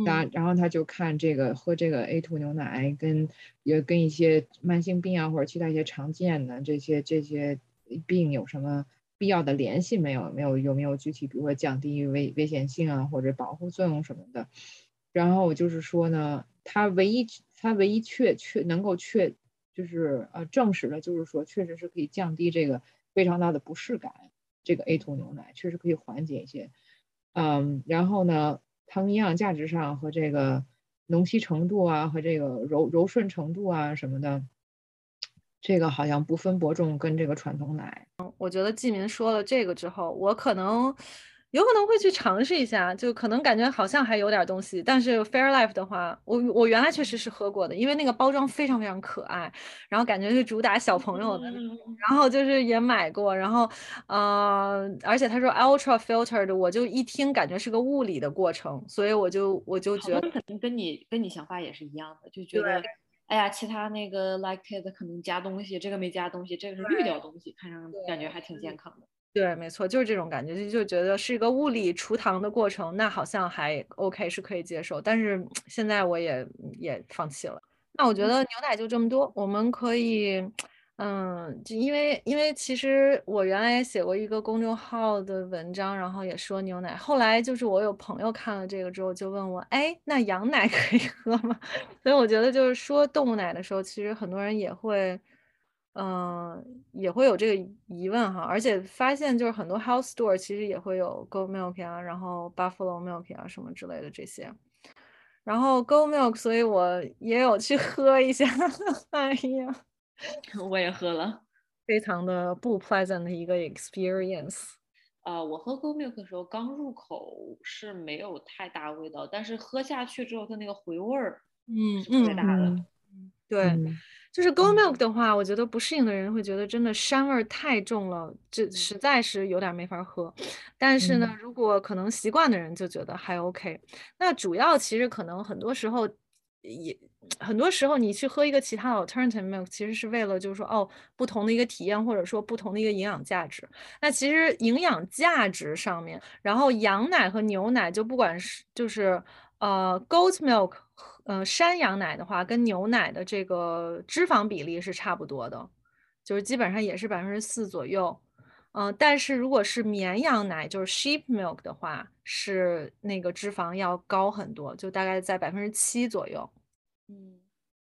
然然后他就看这个喝这个 A two 牛奶跟也跟一些慢性病啊或者其他一些常见的这些这些病有什么。必要的联系没有？没有有没有具体，比如说降低危危险性啊，或者保护作用什么的？然后就是说呢，它唯一它唯一确确能够确就是呃证实的，就是说确实是可以降低这个非常大的不适感。这个 A 图牛奶确实可以缓解一些。嗯，然后呢，它营养价值上和这个浓稀程度啊，和这个柔柔顺程度啊什么的。这个好像不分伯仲，跟这个传统奶。我觉得季民说了这个之后，我可能有可能会去尝试一下，就可能感觉好像还有点东西。但是 Fairlife 的话，我我原来确实是喝过的，因为那个包装非常非常可爱，然后感觉是主打小朋友的，然后就是也买过，然后呃，而且他说 Ultra Filtered，我就一听感觉是个物理的过程，所以我就我就觉得肯定跟你跟你想法也是一样的，就觉得。哎呀，其他那个 like it 可能加东西，这个没加东西，这个是滤掉东西，看上感觉还挺健康的。对，没错，就是这种感觉，就就觉得是一个物理除糖的过程，那好像还 OK，是可以接受。但是现在我也也放弃了。那我觉得牛奶就这么多，我们可以。嗯，就因为因为其实我原来也写过一个公众号的文章，然后也说牛奶。后来就是我有朋友看了这个之后就问我，哎，那羊奶 可以喝吗？所以我觉得就是说动物奶的时候，其实很多人也会，嗯，也会有这个疑问哈。而且发现就是很多 health store 其实也会有 go milk 啊，然后 buffalo milk 啊什么之类的这些。然后 go milk，所以我也有去 喝一下。哎呀。我也喝了，非常的不 pleasant 的一个 experience。啊，我喝 Go Milk 的时候刚入口是没有太大味道，但是喝下去之后它那个回味儿，嗯，特别大的。对，就是 Go Milk 的话，我觉得不适应的人会觉得真的膻味儿太重了，这实在是有点没法喝。但是呢，如果可能习惯的人就觉得还 OK。那主要其实可能很多时候。也很多时候，你去喝一个其他的 alternative milk，其实是为了就是说，哦，不同的一个体验，或者说不同的一个营养价值。那其实营养价值上面，然后羊奶和牛奶，就不管是就是呃 goat milk，呃，山羊奶的话，跟牛奶的这个脂肪比例是差不多的，就是基本上也是百分之四左右。嗯，但是如果是绵羊奶，就是 sheep milk 的话，是那个脂肪要高很多，就大概在百分之七左右。嗯，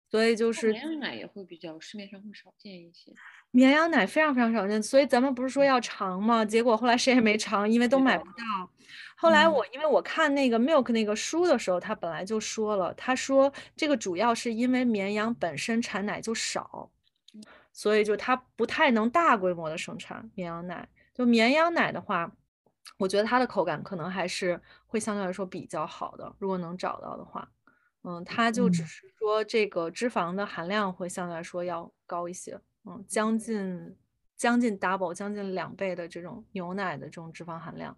所以就是绵羊奶也会比较市面上会少见一些。绵羊奶非常非常少见，所以咱们不是说要尝吗？结果后来谁也没尝，因为都买不到。后来我因为我看那个 milk 那个书的时候，他本来就说了，他说这个主要是因为绵羊本身产奶就少。所以就它不太能大规模的生产绵羊奶。就绵羊奶的话，我觉得它的口感可能还是会相对来说比较好的。如果能找到的话，嗯，它就只是说这个脂肪的含量会相对来说要高一些，嗯，将近将近 double，将近两倍的这种牛奶的这种脂肪含量。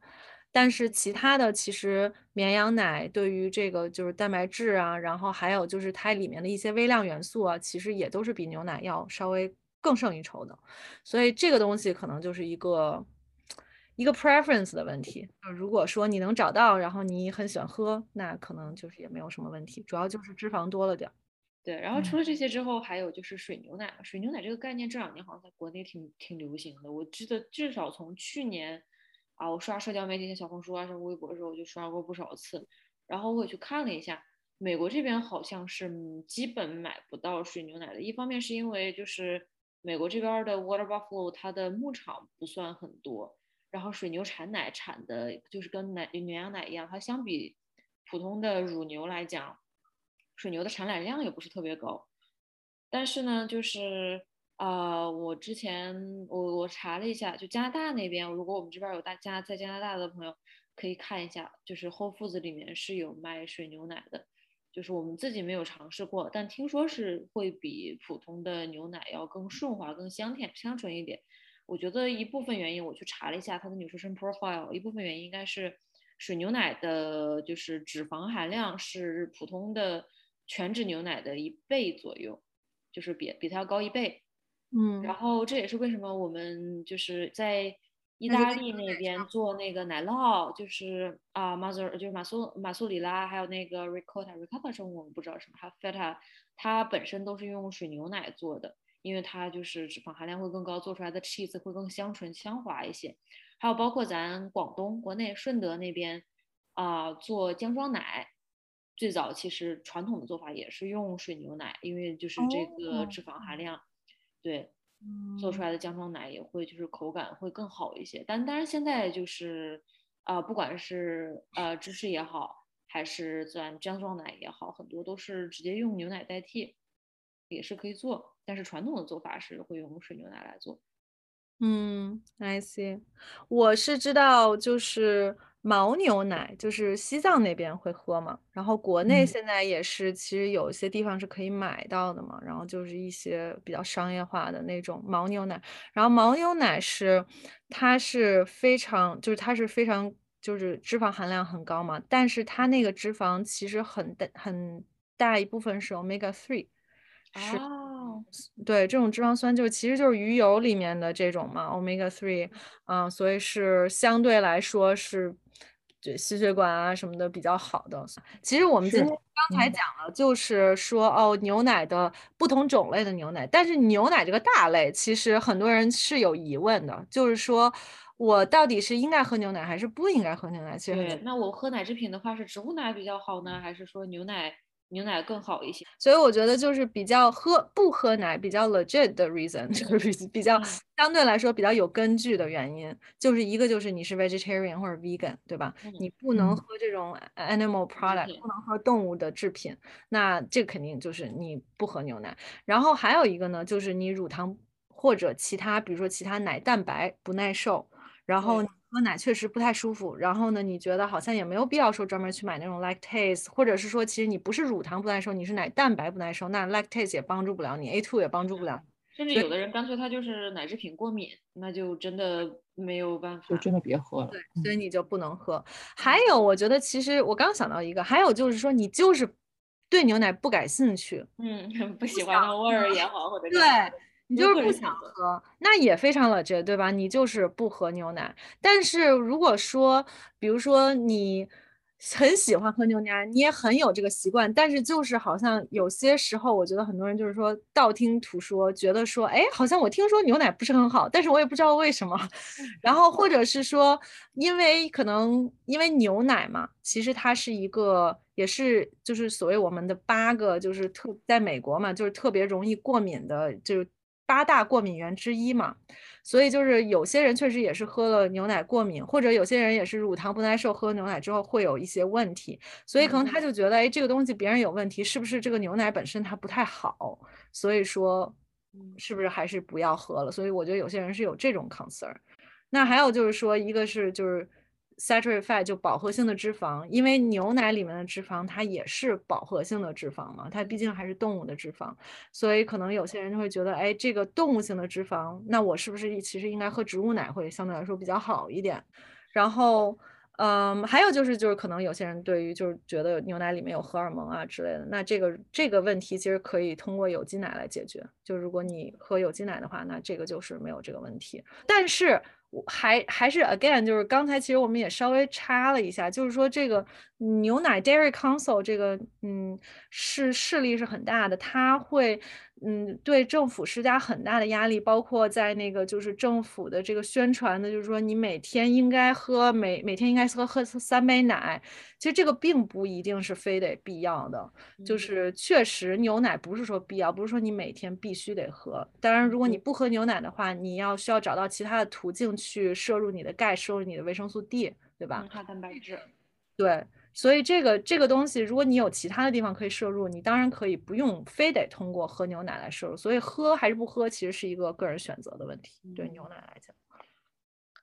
但是其他的其实绵羊奶对于这个就是蛋白质啊，然后还有就是它里面的一些微量元素啊，其实也都是比牛奶要稍微更胜一筹的。所以这个东西可能就是一个一个 preference 的问题。如果说你能找到，然后你很喜欢喝，那可能就是也没有什么问题。主要就是脂肪多了点儿。对，然后除了这些之后，还有就是水牛奶。水牛奶这个概念这两年好像在国内挺挺流行的。我记得至少从去年啊，我刷社交媒体、小红书啊、什么微博的时候，我就刷过不少次。然后我也去看了一下，美国这边好像是基本买不到水牛奶的。一方面是因为就是美国这边的 Water Buffalo 它的牧场不算很多，然后水牛产奶产的就是跟奶牛羊奶一样，它相比普通的乳牛来讲。水牛的产奶量也不是特别高，但是呢，就是呃，我之前我我查了一下，就加拿大那边，如果我们这边有大家在加拿大的朋友，可以看一下，就是 Whole Foods 里面是有卖水牛奶的，就是我们自己没有尝试过，但听说是会比普通的牛奶要更顺滑、更香甜、香醇一点。我觉得一部分原因，我去查了一下它的 nutrition profile，一部分原因应该是水牛奶的就是脂肪含量是普通的。全脂牛奶的一倍左右，就是比比它要高一倍，嗯，然后这也是为什么我们就是在意大利那边做那个奶酪，就是啊马苏就是马苏马苏里拉，还有那个 ricotta，ricotta 中我们不知道什么，还有 feta，它本身都是用水牛奶做的，因为它就是脂肪含量会更高，做出来的 cheese 会更香醇香滑一些，还有包括咱广东国内顺德那边啊做姜撞奶。最早其实传统的做法也是用水牛奶，因为就是这个脂肪含量，对，做出来的姜撞奶也会就是口感会更好一些。但当然现在就是啊，不管是呃芝士也好，还是咱姜撞奶也好，很多都是直接用牛奶代替，也是可以做。但是传统的做法是会用水牛奶来做。嗯，I see，我是知道就是。牦牛奶就是西藏那边会喝嘛，然后国内现在也是，其实有一些地方是可以买到的嘛，然后就是一些比较商业化的那种牦牛奶，然后牦牛奶是它是非常就是它是非常就是脂肪含量很高嘛，但是它那个脂肪其实很大很大一部分是 omega three，是。对，这种脂肪酸就其实就是鱼油里面的这种嘛，omega three，嗯，所以是相对来说是，对心血管啊什么的比较好的。其实我们今天刚才讲了，就是说哦，牛奶的不同种类的牛奶，但是牛奶这个大类，其实很多人是有疑问的，就是说我到底是应该喝牛奶还是不应该喝牛奶？其实，对那我喝奶制品的话，是植物奶比较好呢，还是说牛奶？牛奶更好一些，所以我觉得就是比较喝不喝奶比较 legit 的 reason，就是比较相对来说比较有根据的原因，就是一个就是你是 vegetarian 或者 vegan，对吧？你不能喝这种 animal product，不能喝动物的制品，那这肯定就是你不喝牛奶。然后还有一个呢，就是你乳糖或者其他，比如说其他奶蛋白不耐受，然后。喝奶确实不太舒服，然后呢，你觉得好像也没有必要说专门去买那种 lactase，或者是说其实你不是乳糖不耐受，你是奶蛋白不耐受，那 lactase 也帮助不了你，A two 也帮助不了，甚至有的人干脆他就是奶制品过敏，那就真的没有办法，就真的别喝了。对，所以你就不能喝。还有，我觉得其实我刚想到一个，还有就是说你就是对牛奶不感兴趣，嗯，不喜欢那味儿也好，或者对。你就是不想喝，那也非常冷静，对吧？你就是不喝牛奶。但是如果说，比如说你很喜欢喝牛奶，你也很有这个习惯，但是就是好像有些时候，我觉得很多人就是说道听途说，觉得说，哎，好像我听说牛奶不是很好，但是我也不知道为什么。然后或者是说，因为可能因为牛奶嘛，其实它是一个，也是就是所谓我们的八个，就是特在美国嘛，就是特别容易过敏的，就。八大过敏源之一嘛，所以就是有些人确实也是喝了牛奶过敏，或者有些人也是乳糖不耐受，喝牛奶之后会有一些问题，所以可能他就觉得，哎，这个东西别人有问题，是不是这个牛奶本身它不太好？所以说，是不是还是不要喝了？所以我觉得有些人是有这种 concern。那还有就是说，一个是就是。Saturated fat 就饱和性的脂肪，因为牛奶里面的脂肪它也是饱和性的脂肪嘛，它毕竟还是动物的脂肪，所以可能有些人就会觉得，哎，这个动物性的脂肪，那我是不是其实应该喝植物奶会相对来说比较好一点？然后，嗯，还有就是就是可能有些人对于就是觉得牛奶里面有荷尔蒙啊之类的，那这个这个问题其实可以通过有机奶来解决。就如果你喝有机奶的话，那这个就是没有这个问题。但是还还是 again，就是刚才其实我们也稍微插了一下，就是说这个牛奶 Dairy Council 这个嗯是势力是很大的，它会。嗯，对政府施加很大的压力，包括在那个就是政府的这个宣传的，就是说你每天应该喝每每天应该喝喝三杯奶。其实这个并不一定是非得必要的，就是确实牛奶不是说必要，不是说你每天必须得喝。当然，如果你不喝牛奶的话，你要需要找到其他的途径去摄入你的钙，摄入你的维生素 D，对吧？它蛋白质。对。所以这个这个东西，如果你有其他的地方可以摄入，你当然可以不用非得通过喝牛奶来摄入。所以喝还是不喝，其实是一个个人选择的问题。对牛奶来讲，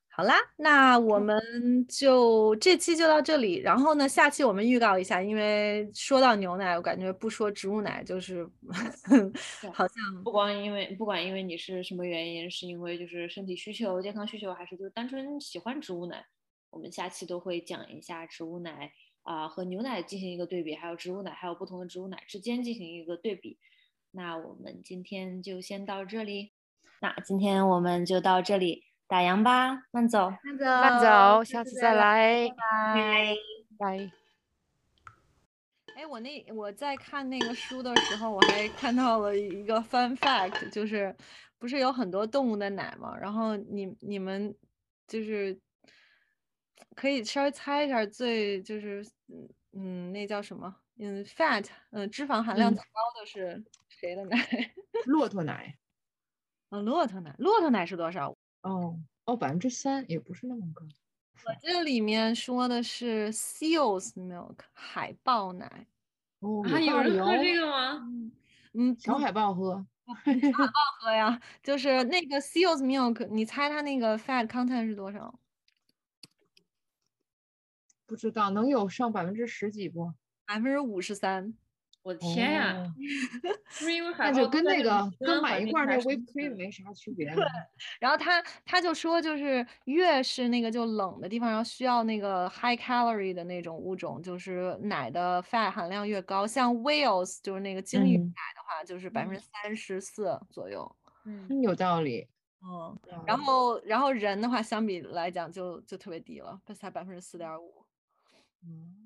好啦，那我们就这期就到这里。然后呢，下期我们预告一下，因为说到牛奶，我感觉不说植物奶就是 好像不光因为不管因为你是什么原因，是因为就是身体需求、健康需求，还是就是单纯喜欢植物奶，我们下期都会讲一下植物奶。啊，和牛奶进行一个对比，还有植物奶，还有不同的植物奶之间进行一个对比。那我们今天就先到这里。那今天我们就到这里，打烊吧，慢走，慢走，慢走，下次再来，拜拜。哎，我那我在看那个书的时候，我还看到了一个 fun fact，就是不是有很多动物的奶吗？然后你你们就是。可以稍微猜一下，最就是嗯嗯，那叫什么？嗯，fat，嗯，脂肪含量最高的是谁的奶？骆驼奶。哦，骆驼奶，骆驼奶是多少？哦哦，百分之三，也不是那么高。我这里面说的是 seals milk，海豹奶。哦，还有人喝这个吗？嗯，小海豹喝。小海豹喝呀，就是 那个 seals milk，你猜它那个 fat content 是多少？不知道能有上百分之十几不？百分之五十三，我的天呀！是因为那就跟那个跟买一罐那 whipped cream 没啥区别。对，然后他他就说，就是越是那个就冷的地方，然后需要那个 high calorie 的那种物种，就是奶的 fat 含量越高。像 whales 就是那个鲸鱼奶的话，就是百分之三十四左右。嗯，有道理。嗯，然后然后人的话，相比来讲就就特别低了，才百分之四点五。嗯。